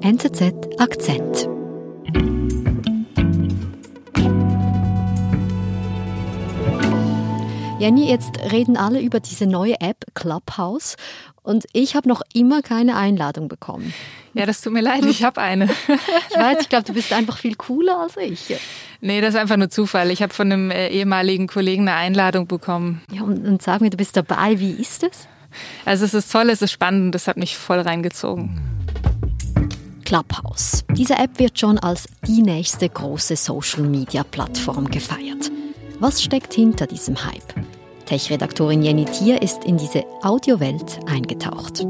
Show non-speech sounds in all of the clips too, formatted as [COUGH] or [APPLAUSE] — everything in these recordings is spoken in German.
NZZ Akzent. Jenny, jetzt reden alle über diese neue App Clubhouse und ich habe noch immer keine Einladung bekommen. Ja, das tut mir leid, ich habe eine. ich weiß, ich glaube, du bist einfach viel cooler als ich. Nee, das ist einfach nur Zufall. Ich habe von einem äh, ehemaligen Kollegen eine Einladung bekommen. Ja, und, und sag mir, du bist dabei, wie ist es? Also es ist toll, es ist spannend, das hat mich voll reingezogen. Clubhouse. Diese App wird schon als die nächste große Social-Media-Plattform gefeiert. Was steckt hinter diesem Hype? Tech-Redaktorin Jenny Thier ist in diese Audiowelt eingetaucht.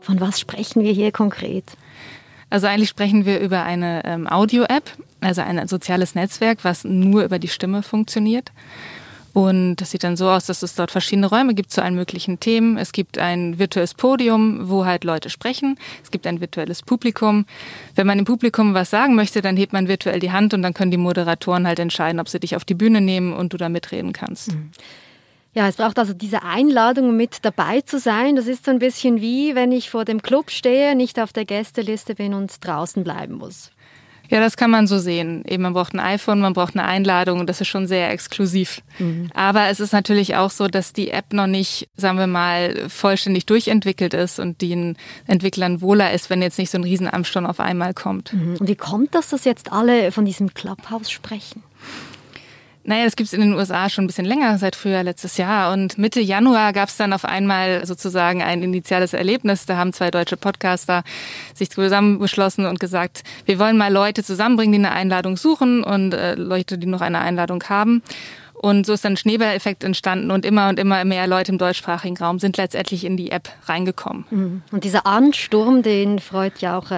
Von was sprechen wir hier konkret? Also eigentlich sprechen wir über eine ähm, Audio-App, also ein soziales Netzwerk, was nur über die Stimme funktioniert. Und das sieht dann so aus, dass es dort verschiedene Räume gibt zu allen möglichen Themen. Es gibt ein virtuelles Podium, wo halt Leute sprechen. Es gibt ein virtuelles Publikum. Wenn man im Publikum was sagen möchte, dann hebt man virtuell die Hand und dann können die Moderatoren halt entscheiden, ob sie dich auf die Bühne nehmen und du da mitreden kannst. Mhm. Ja, es braucht also diese Einladung, mit dabei zu sein. Das ist so ein bisschen wie, wenn ich vor dem Club stehe, nicht auf der Gästeliste bin und draußen bleiben muss. Ja, das kann man so sehen. Eben, man braucht ein iPhone, man braucht eine Einladung und das ist schon sehr exklusiv. Mhm. Aber es ist natürlich auch so, dass die App noch nicht, sagen wir mal, vollständig durchentwickelt ist und den Entwicklern wohler ist, wenn jetzt nicht so ein Riesenamtsturm auf einmal kommt. Mhm. Und wie kommt das, dass jetzt alle von diesem Clubhouse sprechen? Naja, das gibt's in den USA schon ein bisschen länger, seit früher letztes Jahr. Und Mitte Januar gab's dann auf einmal sozusagen ein initiales Erlebnis. Da haben zwei deutsche Podcaster sich zusammengeschlossen und gesagt, wir wollen mal Leute zusammenbringen, die eine Einladung suchen und äh, Leute, die noch eine Einladung haben. Und so ist dann ein Schneeballeffekt entstanden und immer und immer mehr Leute im deutschsprachigen Raum sind letztendlich in die App reingekommen. Mhm. Und dieser Ansturm, den freut ja auch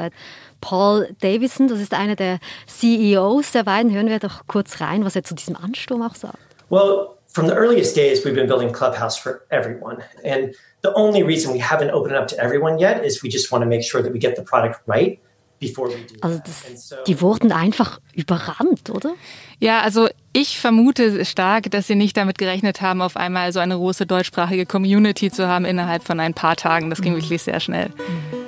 Paul Davison, das ist einer der CEOs der beiden. Hören wir doch kurz rein, was er zu diesem Ansturm auch sagt. Well, from the earliest days, we've been building Clubhouse for everyone. And the only reason we haven't opened it up to everyone yet is we just want to make sure that we get the product right. Also das, die wurden einfach überrannt, oder? Ja, also ich vermute stark, dass sie nicht damit gerechnet haben, auf einmal so eine große deutschsprachige Community zu haben innerhalb von ein paar Tagen. Das ging mhm. wirklich sehr schnell. Mhm.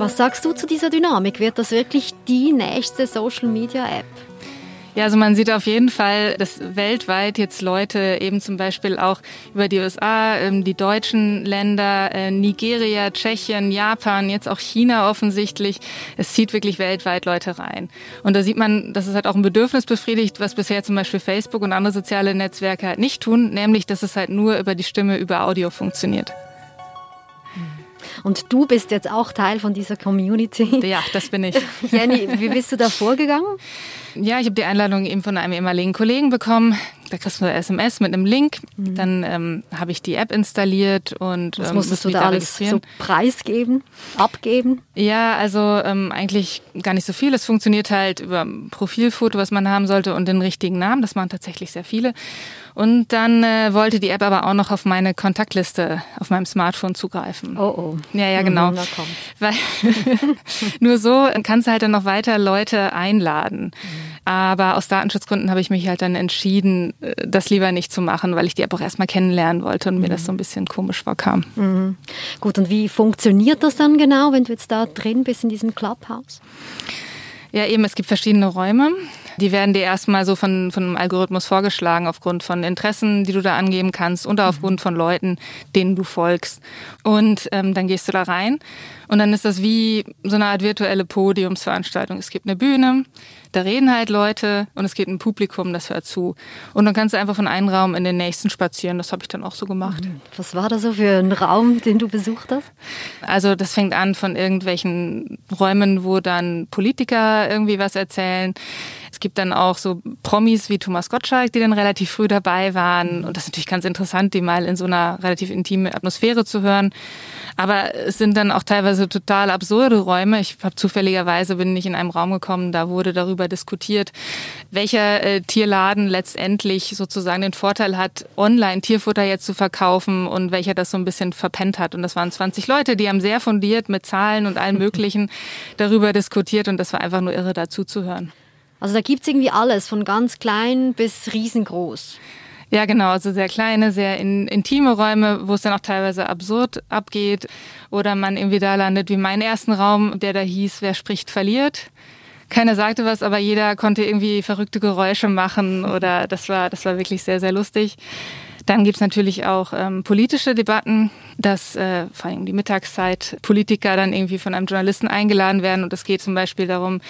Was sagst du zu dieser Dynamik? Wird das wirklich die nächste Social Media App? Ja, also man sieht auf jeden Fall, dass weltweit jetzt Leute eben zum Beispiel auch über die USA, ähm, die deutschen Länder, äh, Nigeria, Tschechien, Japan, jetzt auch China offensichtlich, es zieht wirklich weltweit Leute rein. Und da sieht man, dass es halt auch ein Bedürfnis befriedigt, was bisher zum Beispiel Facebook und andere soziale Netzwerke halt nicht tun, nämlich dass es halt nur über die Stimme, über Audio funktioniert. Und du bist jetzt auch Teil von dieser Community. Ja, das bin ich. [LAUGHS] Jenny, wie bist du da vorgegangen? Ja, ich habe die Einladung eben von einem ehemaligen Kollegen bekommen. Da kriegst du eine SMS mit einem Link. Mhm. Dann ähm, habe ich die App installiert und Was ähm, musstest du da alles so preisgeben, abgeben? Ja, also ähm, eigentlich gar nicht so viel. Es funktioniert halt über ein Profilfoto, was man haben sollte und den richtigen Namen. Das machen tatsächlich sehr viele. Und dann äh, wollte die App aber auch noch auf meine Kontaktliste auf meinem Smartphone zugreifen. Oh oh. Ja, ja, genau. Mhm, Weil [LAUGHS] nur so kannst du halt dann noch weiter Leute einladen. Mhm. Aber aus Datenschutzgründen habe ich mich halt dann entschieden, äh, das lieber nicht zu machen, weil ich die App auch erstmal kennenlernen wollte und mhm. mir das so ein bisschen komisch vorkam. Mhm. Gut, und wie funktioniert das dann genau, wenn du jetzt da drin bist in diesem Clubhouse? Ja, eben, es gibt verschiedene Räume. Die werden dir erstmal so von, von einem Algorithmus vorgeschlagen aufgrund von Interessen, die du da angeben kannst und aufgrund von Leuten, denen du folgst. Und ähm, dann gehst du da rein und dann ist das wie so eine Art virtuelle Podiumsveranstaltung. Es gibt eine Bühne, da reden halt Leute und es gibt ein Publikum, das hört zu. Und dann kannst du einfach von einem Raum in den nächsten spazieren. Das habe ich dann auch so gemacht. Mhm. Was war da so für ein Raum, den du besucht hast? Also das fängt an von irgendwelchen Räumen, wo dann Politiker irgendwie was erzählen. Es gibt dann auch so Promis wie Thomas Gottschalk, die dann relativ früh dabei waren. Und das ist natürlich ganz interessant, die mal in so einer relativ intimen Atmosphäre zu hören. Aber es sind dann auch teilweise total absurde Räume. Ich habe zufälligerweise bin ich in einem Raum gekommen, da wurde darüber diskutiert, welcher äh, Tierladen letztendlich sozusagen den Vorteil hat, online Tierfutter jetzt zu verkaufen und welcher das so ein bisschen verpennt hat. Und das waren 20 Leute, die haben sehr fundiert mit Zahlen und allem [LAUGHS] Möglichen darüber diskutiert und das war einfach nur irre dazu zu hören. Also da gibt es irgendwie alles, von ganz klein bis riesengroß. Ja, genau, also sehr kleine, sehr in, intime Räume, wo es dann auch teilweise absurd abgeht oder man irgendwie da landet wie mein ersten Raum, der da hieß, wer spricht, verliert. Keiner sagte was, aber jeder konnte irgendwie verrückte Geräusche machen oder das war, das war wirklich sehr, sehr lustig. Dann gibt's natürlich auch ähm, politische Debatten, dass äh, vor allem die Mittagszeit Politiker dann irgendwie von einem Journalisten eingeladen werden und es geht zum Beispiel darum,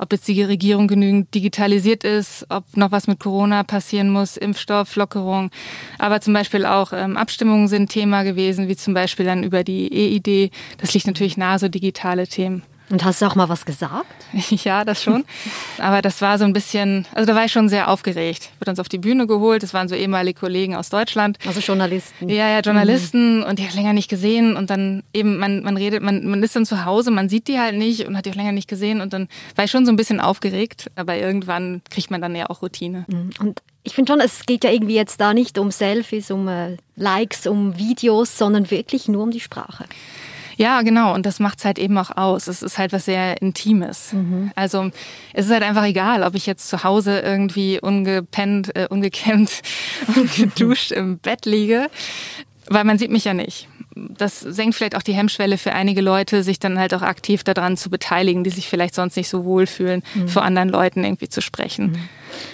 ob jetzt die Regierung genügend digitalisiert ist, ob noch was mit Corona passieren muss, Impfstoff, Lockerung. Aber zum Beispiel auch ähm, Abstimmungen sind Thema gewesen, wie zum Beispiel dann über die EID. Das liegt natürlich nahe, so digitale Themen. Und hast du auch mal was gesagt? [LAUGHS] ja, das schon. Aber das war so ein bisschen, also da war ich schon sehr aufgeregt. Wird uns auf die Bühne geholt. Das waren so ehemalige Kollegen aus Deutschland. Also Journalisten. Ja, ja, Journalisten mhm. und die hat länger nicht gesehen und dann eben man man redet, man man ist dann zu Hause, man sieht die halt nicht und hat die auch länger nicht gesehen und dann war ich schon so ein bisschen aufgeregt. Aber irgendwann kriegt man dann ja auch Routine. Mhm. Und ich finde schon, es geht ja irgendwie jetzt da nicht um Selfies, um äh, Likes, um Videos, sondern wirklich nur um die Sprache. Ja, genau. Und das macht's halt eben auch aus. Es ist halt was sehr Intimes. Mhm. Also es ist halt einfach egal, ob ich jetzt zu Hause irgendwie ungepennt, äh, ungekämmt [LAUGHS] und geduscht im Bett liege, weil man sieht mich ja nicht das senkt vielleicht auch die Hemmschwelle für einige Leute, sich dann halt auch aktiv daran zu beteiligen, die sich vielleicht sonst nicht so wohlfühlen, mhm. vor anderen Leuten irgendwie zu sprechen. Mhm.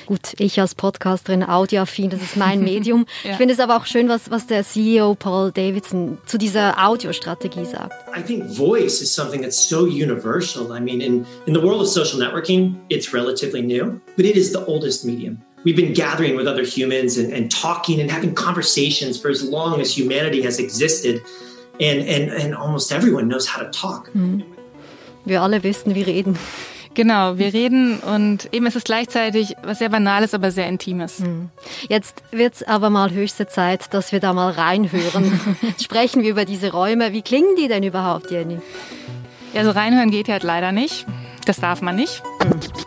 Gut, ich als Podcasterin, audioaffin, das ist mein Medium. [LAUGHS] ja. Ich finde es aber auch schön, was, was der CEO Paul Davidson zu dieser Audiostrategie sagt. I think voice is something that's so universal. I mean, in, in the world of social networking, it's relatively new, but it is the oldest medium. we've been gathering with other humans and, and talking and having conversations for as long as humanity has existed. And, and, and almost everyone knows how to talk. Mhm. Wir alle wissen, wie reden. Genau, wir reden und eben ist es gleichzeitig was sehr Banales, aber sehr Intimes. Mhm. Jetzt wird es aber mal höchste Zeit, dass wir da mal reinhören. [LAUGHS] Sprechen wir über diese Räume. Wie klingen die denn überhaupt, Jenny? Ja, so reinhören geht ja halt leider nicht. Das darf man nicht. Mhm.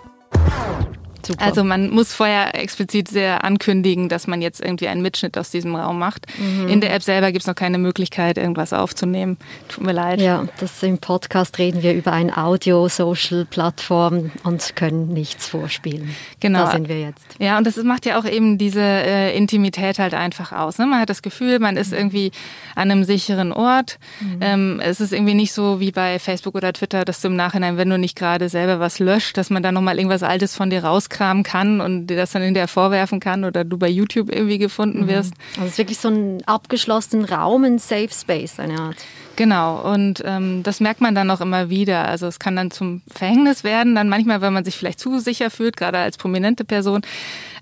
Super. Also man muss vorher explizit sehr ankündigen, dass man jetzt irgendwie einen Mitschnitt aus diesem Raum macht. Mhm. In der App selber gibt es noch keine Möglichkeit, irgendwas aufzunehmen. Tut mir leid. Ja, das im Podcast reden wir über eine Audio-Social-Plattform und können nichts vorspielen. Genau. Da sind wir jetzt. Ja, und das macht ja auch eben diese äh, Intimität halt einfach aus. Ne? Man hat das Gefühl, man ist irgendwie an einem sicheren Ort. Mhm. Ähm, es ist irgendwie nicht so wie bei Facebook oder Twitter, dass du im Nachhinein, wenn du nicht gerade selber was löscht, dass man da nochmal irgendwas Altes von dir rauskriegt rauskramen kann und dir das dann hinterher vorwerfen kann oder du bei YouTube irgendwie gefunden mhm. wirst. Also es ist wirklich so ein abgeschlossener Raum, ein Safe Space, eine Art. Genau, und ähm, das merkt man dann auch immer wieder. Also es kann dann zum Verhängnis werden, dann manchmal, wenn man sich vielleicht zu sicher fühlt, gerade als prominente Person.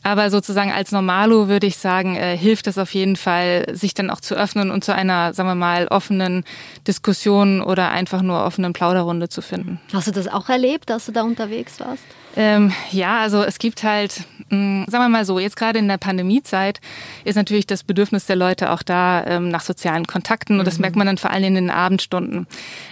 Aber sozusagen als Normalo würde ich sagen, äh, hilft es auf jeden Fall, sich dann auch zu öffnen und zu einer, sagen wir mal, offenen Diskussion oder einfach nur offenen Plauderrunde zu finden. Hast du das auch erlebt, dass du da unterwegs warst? Ähm, ja, also es gibt halt, mh, mm, sagen wir mal so, jetzt gerade in der Pandemiezeit ist natürlich das Bedürfnis der Leute auch da ähm, nach sozialen Kontakten und das mhm. merkt man dann vor allem in den Abendstunden.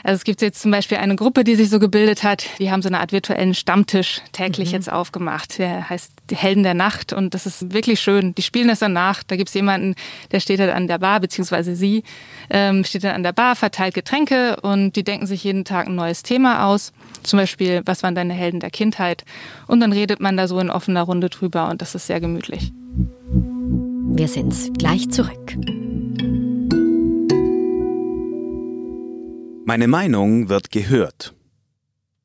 Also es gibt jetzt zum Beispiel eine Gruppe, die sich so gebildet hat, die haben so eine Art virtuellen Stammtisch täglich mhm. jetzt aufgemacht. Der heißt die Helden der Nacht und das ist wirklich schön. Die spielen das dann nach. Da gibt's jemanden, der steht halt an der Bar, beziehungsweise sie ähm, steht dann an der Bar, verteilt Getränke und die denken sich jeden Tag ein neues Thema aus. Zum Beispiel, was waren deine Helden der Kindheit? Und dann redet man da so in offener Runde drüber und das ist sehr gemütlich. Wir sind's gleich zurück. Meine Meinung wird gehört.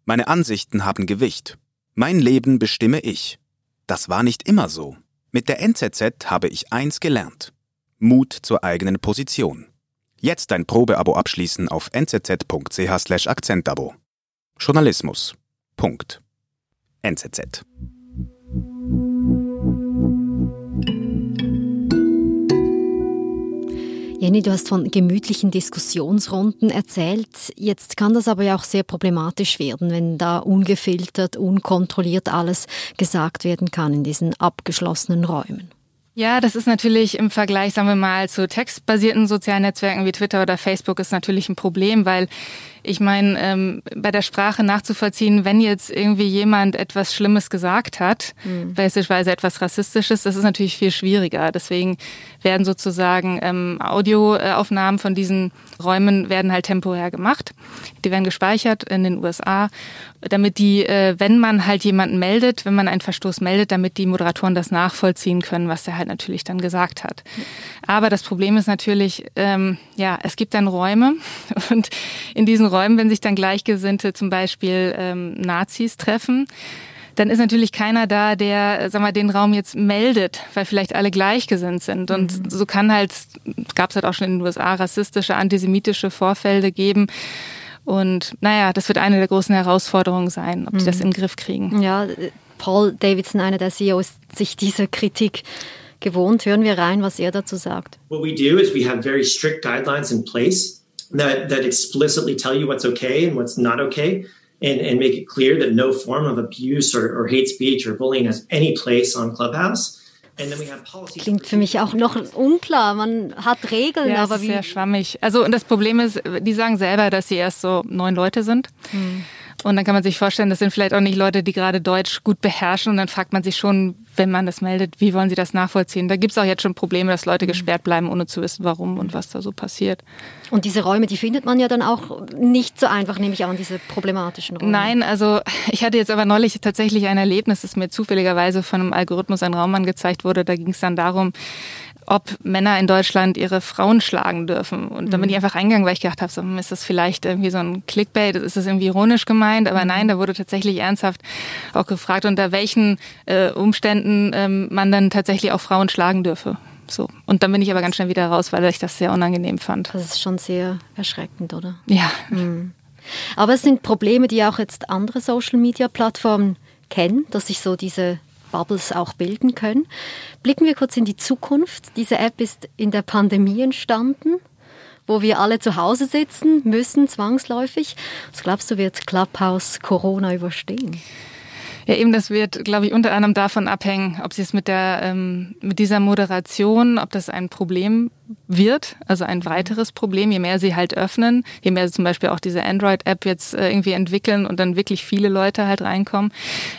Meine Ansichten haben Gewicht. Mein Leben bestimme ich. Das war nicht immer so. Mit der NZZ habe ich eins gelernt. Mut zur eigenen Position. Jetzt ein Probeabo abschließen auf nzz.ch/akzentabo. Journalismus. Punkt. NZZ. Jenny, du hast von gemütlichen Diskussionsrunden erzählt. Jetzt kann das aber ja auch sehr problematisch werden, wenn da ungefiltert, unkontrolliert alles gesagt werden kann in diesen abgeschlossenen Räumen. Ja, das ist natürlich im Vergleich, sagen wir mal, zu textbasierten sozialen Netzwerken wie Twitter oder Facebook ist natürlich ein Problem, weil Ich meine, ähm, bei der Sprache nachzuvollziehen, wenn jetzt irgendwie jemand etwas Schlimmes gesagt hat, mhm. beispielsweise etwas Rassistisches, das ist natürlich viel schwieriger. Deswegen werden sozusagen ähm, Audioaufnahmen von diesen Räumen werden halt temporär gemacht. Die werden gespeichert in den USA, damit die, äh, wenn man halt jemanden meldet, wenn man einen Verstoß meldet, damit die Moderatoren das nachvollziehen können, was der halt natürlich dann gesagt hat. Aber das Problem ist natürlich, ähm, ja, es gibt dann Räume [LAUGHS] und in diesen Räumen, wenn sich dann Gleichgesinnte zum Beispiel ähm, Nazis treffen, dann ist natürlich keiner da, der, sag mal, den Raum jetzt meldet, weil vielleicht alle gleichgesinnt sind. Und mhm. so kann halt, gab es halt auch schon in den USA rassistische, antisemitische Vorfälle geben. Und naja, das wird eine der großen Herausforderungen sein, ob die das mhm. in den Griff kriegen. Ja, Paul Davidson, einer der CEOs, sich dieser Kritik gewohnt. Hören wir rein, was er dazu sagt. What we do is we have very strict guidelines in place that, that explicitly tell you what's okay and what's not okay. And, and make it clear that no form of abuse or, or hate speech or bullying has any place on Clubhouse. Klingt für mich auch noch unklar. Man hat Regeln, ja, aber wie. Sehr schwammig. Also und das Problem ist, die sagen selber, dass sie erst so neun Leute sind. Hm. Und dann kann man sich vorstellen, das sind vielleicht auch nicht Leute, die gerade Deutsch gut beherrschen. Und dann fragt man sich schon, wenn man das meldet, wie wollen sie das nachvollziehen? Da gibt es auch jetzt schon Probleme, dass Leute mhm. gesperrt bleiben, ohne zu wissen, warum und was da so passiert. Und diese Räume, die findet man ja dann auch nicht so einfach, nehme ich an, diese problematischen Räume. Nein, also [LAUGHS] ich hatte jetzt aber neulich tatsächlich ein Erlebnis, das mir zufälligerweise von einem Algorithmus ein Raum angezeigt wurde. Da ging es dann darum, ob Männer in Deutschland ihre Frauen schlagen dürfen. Und dann bin ich mhm. einfach reingegangen, weil ich gedacht habe, so, hm, ist das vielleicht irgendwie so ein Clickbait, ist das irgendwie ironisch gemeint? Aber nein, da wurde tatsächlich ernsthaft auch gefragt, unter welchen äh, Umständen ähm, man dann tatsächlich auch Frauen schlagen dürfe. So. Und dann bin ich aber ganz schnell wieder raus, weil ich das sehr unangenehm fand. Das ist schon sehr erschreckend, oder? Ja. Mhm. Aber es sind Probleme, die auch jetzt andere Social-Media-Plattformen kennen, dass sich so diese Bubbles auch bilden können. Blicken wir kurz in die Zukunft. Diese App ist in der Pandemie entstanden, wo wir alle zu Hause sitzen müssen, zwangsläufig. Was glaubst du, wird Clubhouse Corona überstehen? Ja, eben, das wird, glaube ich, unter anderem davon abhängen, ob sie es mit der, ähm, mit dieser Moderation, ob das ein Problem wird, also ein weiteres Problem, je mehr sie halt öffnen, je mehr sie zum Beispiel auch diese Android-App jetzt äh, irgendwie entwickeln und dann wirklich viele Leute halt reinkommen.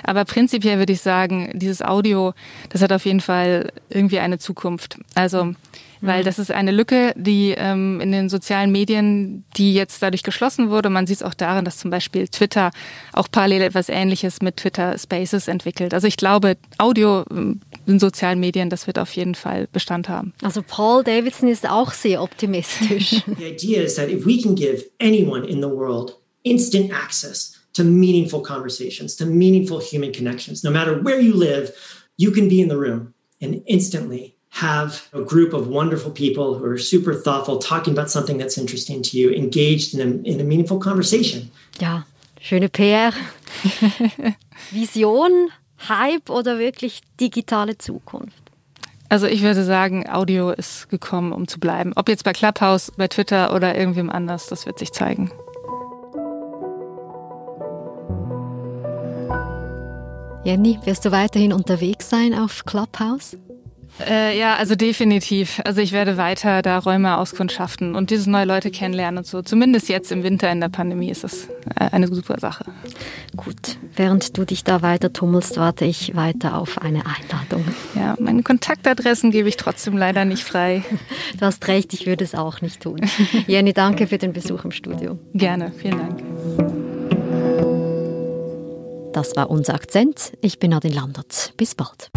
Aber prinzipiell würde ich sagen, dieses Audio, das hat auf jeden Fall irgendwie eine Zukunft. Also weil mhm. das ist eine Lücke, die ähm, in den sozialen Medien, die jetzt dadurch geschlossen wurde. Man sieht es auch darin, dass zum Beispiel Twitter auch parallel etwas Ähnliches mit Twitter Spaces entwickelt. Also ich glaube, Audio ähm, in sozialen Medien, das wird auf jeden Fall Bestand haben. Also Paul Davidson ist auch sehr optimistisch. [LAUGHS] The idea is that if we can give anyone in the world instant access to meaningful conversations, to meaningful human connections, no matter where you live, you can be in the room and instantly have a group of wonderful people who are super thoughtful, talking about something that's interesting to you, engaged in a, in a meaningful conversation. Ja, schöne PR. [LAUGHS] Vision, Hype oder wirklich digitale Zukunft? Also ich würde sagen, Audio ist gekommen, um zu bleiben. Ob jetzt bei Clubhouse, bei Twitter oder irgendwem anders, das wird sich zeigen. Jenny, wirst du weiterhin unterwegs sein auf Clubhouse? Äh, ja, also definitiv. Also ich werde weiter da Räume auskundschaften und diese neue Leute kennenlernen und so. Zumindest jetzt im Winter in der Pandemie ist das äh, eine super Sache. Gut, während du dich da weiter tummelst, warte ich weiter auf eine Einladung. Ja, meine Kontaktadressen gebe ich trotzdem leider nicht frei. [LAUGHS] Du hast recht, ich würde es auch nicht tun. Jenny, danke für den Besuch im Studio. Gerne, vielen Dank. Das war unser Akzent. Ich bin Nadine Landert. Bis bald.